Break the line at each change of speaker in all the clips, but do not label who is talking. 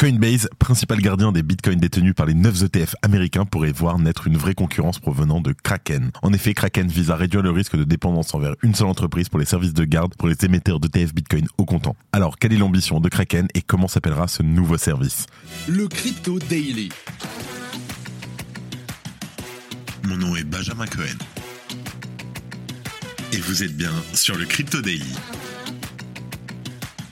Coinbase, principal gardien des bitcoins détenus par les 9 ETF américains, pourrait voir naître une vraie concurrence provenant de Kraken. En effet, Kraken vise à réduire le risque de dépendance envers une seule entreprise pour les services de garde pour les émetteurs d'ETF bitcoin au comptant. Alors, quelle est l'ambition de Kraken et comment s'appellera ce nouveau service?
Le Crypto Daily.
Mon nom est Benjamin Cohen. Et vous êtes bien sur le Crypto Daily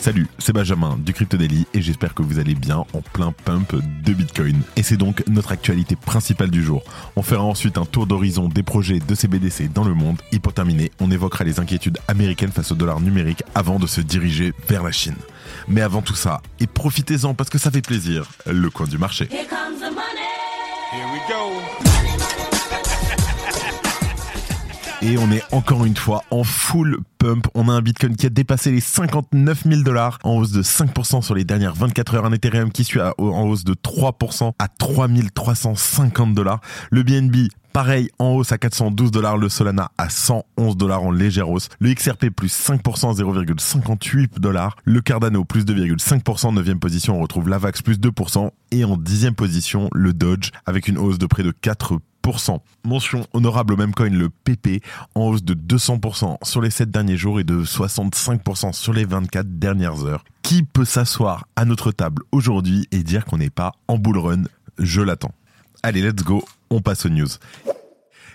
Salut, c'est Benjamin du Crypto Daily et j'espère que vous allez bien en plein pump de Bitcoin. Et c'est donc notre actualité principale du jour. On fera ensuite un tour d'horizon des projets de CBDC dans le monde et pour terminer, on évoquera les inquiétudes américaines face au dollar numérique avant de se diriger vers la Chine. Mais avant tout ça, et profitez-en parce que ça fait plaisir, le coin du marché. Et on est encore une fois en full pump. On a un Bitcoin qui a dépassé les 59 000 dollars en hausse de 5% sur les dernières 24 heures. Un Ethereum qui suit en hausse de 3% à 3350 dollars. Le BNB Pareil, en hausse à 412 dollars, le Solana à 111 dollars en légère hausse, le XRP plus 5% 0,58 dollars, le Cardano plus 2,5%, en 9 position on retrouve l'Avax plus 2% et en 10 position le Dodge avec une hausse de près de 4%. Mention honorable au même coin, le PP, en hausse de 200% sur les 7 derniers jours et de 65% sur les 24 dernières heures. Qui peut s'asseoir à notre table aujourd'hui et dire qu'on n'est pas en bull run? Je l'attends. Allez, let's go, on passe aux news.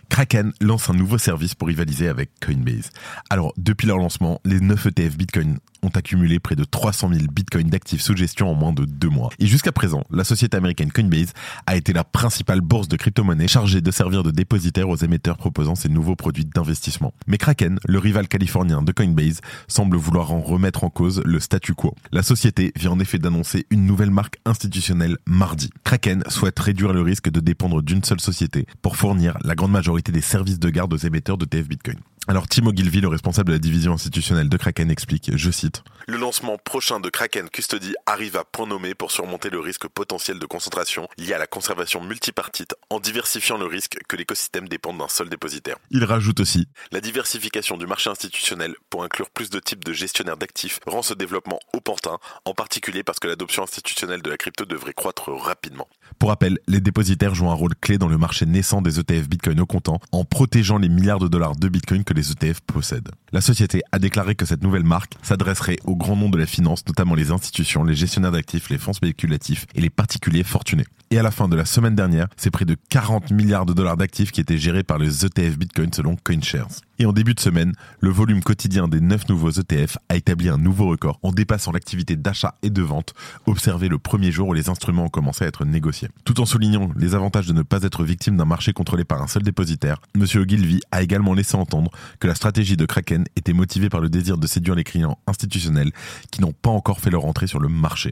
Kraken lance un nouveau service pour rivaliser avec Coinbase. Alors, depuis leur lancement, les 9 ETF Bitcoin ont accumulé près de 300 000 bitcoins d'actifs sous gestion en moins de deux mois. Et jusqu'à présent, la société américaine Coinbase a été la principale bourse de crypto-monnaies chargée de servir de dépositaire aux émetteurs proposant ces nouveaux produits d'investissement. Mais Kraken, le rival californien de Coinbase, semble vouloir en remettre en cause le statu quo. La société vient en effet d'annoncer une nouvelle marque institutionnelle mardi. Kraken souhaite réduire le risque de dépendre d'une seule société pour fournir la grande majorité des services de garde aux émetteurs de TF Bitcoin. Alors Tim Ogilvy, le responsable de la division institutionnelle de Kraken, explique, je cite,
Le lancement prochain de Kraken Custody arrive à point nommé pour surmonter le risque potentiel de concentration lié à la conservation multipartite en diversifiant le risque que l'écosystème dépende d'un seul dépositaire.
Il rajoute aussi,
La diversification du marché institutionnel pour inclure plus de types de gestionnaires d'actifs rend ce développement opportun, en particulier parce que l'adoption institutionnelle de la crypto devrait croître rapidement.
Pour rappel, les dépositaires jouent un rôle clé dans le marché naissant des ETF Bitcoin au comptant en protégeant les milliards de dollars de Bitcoin que les ETF possèdent. La société a déclaré que cette nouvelle marque s'adresserait au grand nom de la finance, notamment les institutions, les gestionnaires d'actifs, les fonds spéculatifs et les particuliers fortunés. Et à la fin de la semaine dernière, c'est près de 40 milliards de dollars d'actifs qui étaient gérés par les ETF Bitcoin selon CoinShares. Et en début de semaine, le volume quotidien des 9 nouveaux ETF a établi un nouveau record en dépassant l'activité d'achat et de vente observée le premier jour où les instruments ont commencé à être négociés. Tout en soulignant les avantages de ne pas être victime d'un marché contrôlé par un seul dépositaire, Monsieur Ogilvy a également laissé entendre que la stratégie de Kraken était motivée par le désir de séduire les clients institutionnels qui n'ont pas encore fait leur entrée sur le marché.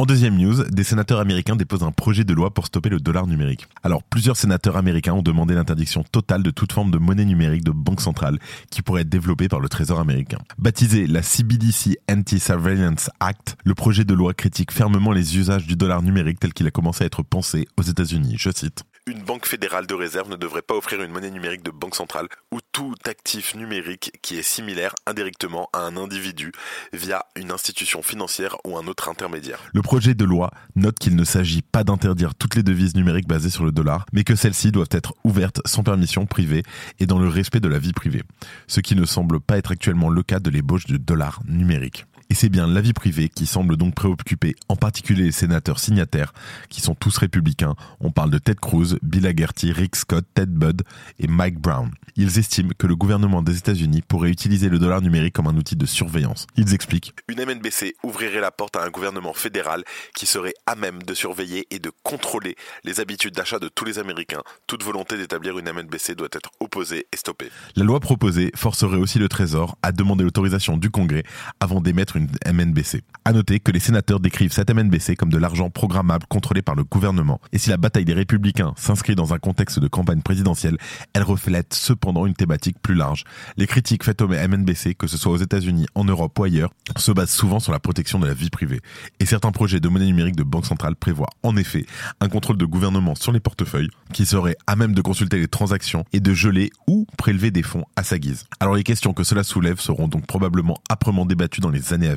En deuxième news, des sénateurs américains déposent un projet de loi pour stopper le dollar numérique. Alors, plusieurs sénateurs américains ont demandé l'interdiction totale de toute forme de monnaie numérique de banque centrale qui pourrait être développée par le Trésor américain. Baptisé la CBDC Anti-Surveillance Act, le projet de loi critique fermement les usages du dollar numérique tel qu'il a commencé à être pensé aux États-Unis. Je cite.
Une banque fédérale de réserve ne devrait pas offrir une monnaie numérique de banque centrale ou tout actif numérique qui est similaire indirectement à un individu via une institution financière ou un autre intermédiaire.
Le projet de loi note qu'il ne s'agit pas d'interdire toutes les devises numériques basées sur le dollar, mais que celles-ci doivent être ouvertes sans permission privée et dans le respect de la vie privée, ce qui ne semble pas être actuellement le cas de l'ébauche de dollars numériques. Et c'est bien la vie privée qui semble donc préoccuper en particulier les sénateurs signataires, qui sont tous républicains. On parle de Ted Cruz, Bill Hagerty, Rick Scott, Ted Budd et Mike Brown. Ils estiment que le gouvernement des États-Unis pourrait utiliser le dollar numérique comme un outil de surveillance. Ils expliquent
Une MNBC ouvrirait la porte à un gouvernement fédéral qui serait à même de surveiller et de contrôler les habitudes d'achat de tous les Américains. Toute volonté d'établir une MNBC doit être opposée et stoppée.
La loi proposée forcerait aussi le Trésor à demander l'autorisation du Congrès avant d'émettre MNBC. À noter que les sénateurs décrivent cette MNBC comme de l'argent programmable contrôlé par le gouvernement. Et si la bataille des républicains s'inscrit dans un contexte de campagne présidentielle, elle reflète cependant une thématique plus large. Les critiques faites au MNBC, que ce soit aux États-Unis, en Europe ou ailleurs, se basent souvent sur la protection de la vie privée. Et certains projets de monnaie numérique de banque centrale prévoient en effet un contrôle de gouvernement sur les portefeuilles qui serait à même de consulter les transactions et de geler ou prélever des fonds à sa guise. Alors les questions que cela soulève seront donc probablement âprement débattues dans les années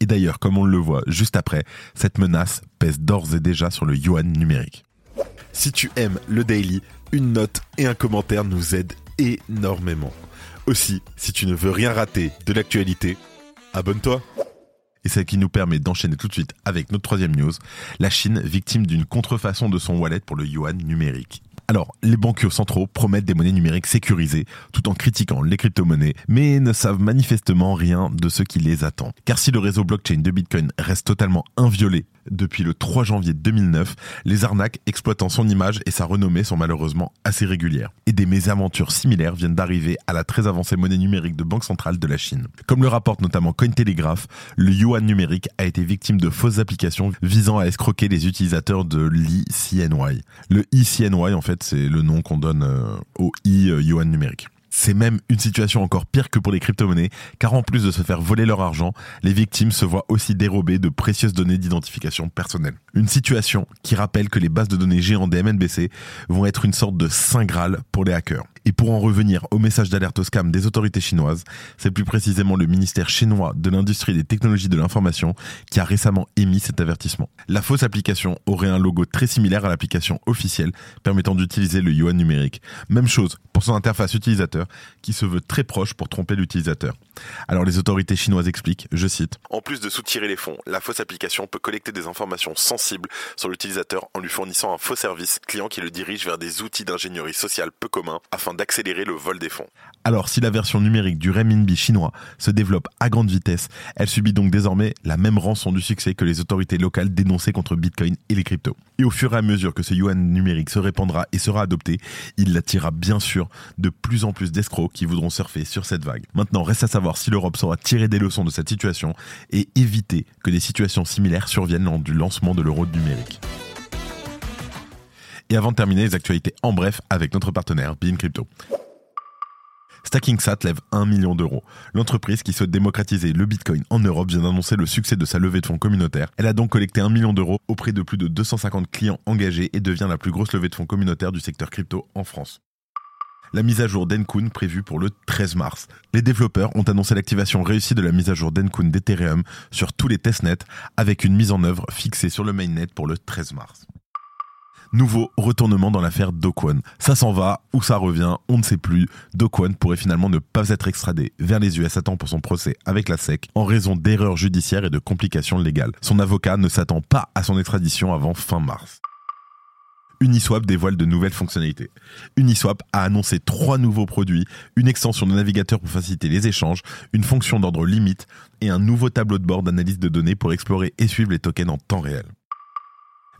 Et d'ailleurs, comme on le voit juste après, cette menace pèse d'ores et déjà sur le yuan numérique. Si tu aimes le daily, une note et un commentaire nous aident énormément. Aussi, si tu ne veux rien rater de l'actualité, abonne-toi. Et c'est ce qui nous permet d'enchaîner tout de suite avec notre troisième news, la Chine victime d'une contrefaçon de son wallet pour le yuan numérique. Alors, les banquiers centraux promettent des monnaies numériques sécurisées tout en critiquant les crypto-monnaies, mais ne savent manifestement rien de ce qui les attend. Car si le réseau blockchain de Bitcoin reste totalement inviolé depuis le 3 janvier 2009, les arnaques exploitant son image et sa renommée sont malheureusement assez régulières. Et des mésaventures similaires viennent d'arriver à la très avancée monnaie numérique de Banque centrale de la Chine. Comme le rapporte notamment Cointelegraph, le yuan numérique a été victime de fausses applications visant à escroquer les utilisateurs de l'ECNY. Le ECNY, en fait, c'est le nom qu'on donne euh, au e-yuan numérique. C'est même une situation encore pire que pour les crypto-monnaies, car en plus de se faire voler leur argent, les victimes se voient aussi dérober de précieuses données d'identification personnelle. Une situation qui rappelle que les bases de données géantes des MNBC vont être une sorte de saint graal pour les hackers. Et pour en revenir au message d'alerte au scam des autorités chinoises, c'est plus précisément le ministère chinois de l'industrie et des technologies de l'information qui a récemment émis cet avertissement. La fausse application aurait un logo très similaire à l'application officielle permettant d'utiliser le yuan numérique. Même chose pour son interface utilisateur qui se veut très proche pour tromper l'utilisateur. Alors les autorités chinoises expliquent, je cite,
En plus de soutirer les fonds, la fausse application peut collecter des informations sensibles sur l'utilisateur en lui fournissant un faux service client qui le dirige vers des outils d'ingénierie sociale peu communs afin d'accélérer le vol des fonds.
Alors si la version numérique du renminbi chinois se développe à grande vitesse, elle subit donc désormais la même rançon du succès que les autorités locales dénoncées contre Bitcoin et les cryptos. Et au fur et à mesure que ce yuan numérique se répandra et sera adopté, il attirera bien sûr de plus en plus d'escrocs qui voudront surfer sur cette vague. Maintenant, reste à savoir si l'Europe saura tirer des leçons de cette situation et éviter que des situations similaires surviennent lors du lancement de l'euro numérique. Et avant de terminer, les actualités en bref avec notre partenaire Bean Crypto. StackingSat lève 1 million d'euros. L'entreprise qui souhaite démocratiser le Bitcoin en Europe vient d'annoncer le succès de sa levée de fonds communautaire. Elle a donc collecté 1 million d'euros auprès de plus de 250 clients engagés et devient la plus grosse levée de fonds communautaire du secteur crypto en France la mise à jour d'Encun prévue pour le 13 mars. Les développeurs ont annoncé l'activation réussie de la mise à jour d'Encun d'Ethereum sur tous les testnets avec une mise en œuvre fixée sur le mainnet pour le 13 mars. Nouveau retournement dans l'affaire Dokwon. Ça s'en va ou ça revient, on ne sait plus. Dokwon pourrait finalement ne pas être extradé vers les US à temps pour son procès avec la SEC en raison d'erreurs judiciaires et de complications légales. Son avocat ne s'attend pas à son extradition avant fin mars. Uniswap dévoile de nouvelles fonctionnalités. Uniswap a annoncé trois nouveaux produits, une extension de navigateur pour faciliter les échanges, une fonction d'ordre limite et un nouveau tableau de bord d'analyse de données pour explorer et suivre les tokens en temps réel.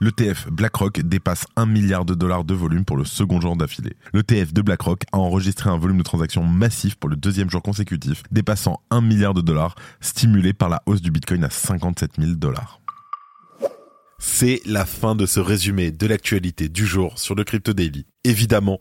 L'ETF BlackRock dépasse 1 milliard de dollars de volume pour le second jour d'affilée. L'ETF de BlackRock a enregistré un volume de transactions massif pour le deuxième jour consécutif, dépassant 1 milliard de dollars, stimulé par la hausse du Bitcoin à 57 000 dollars. C'est la fin de ce résumé de l'actualité du jour sur le Crypto Daily. Évidemment,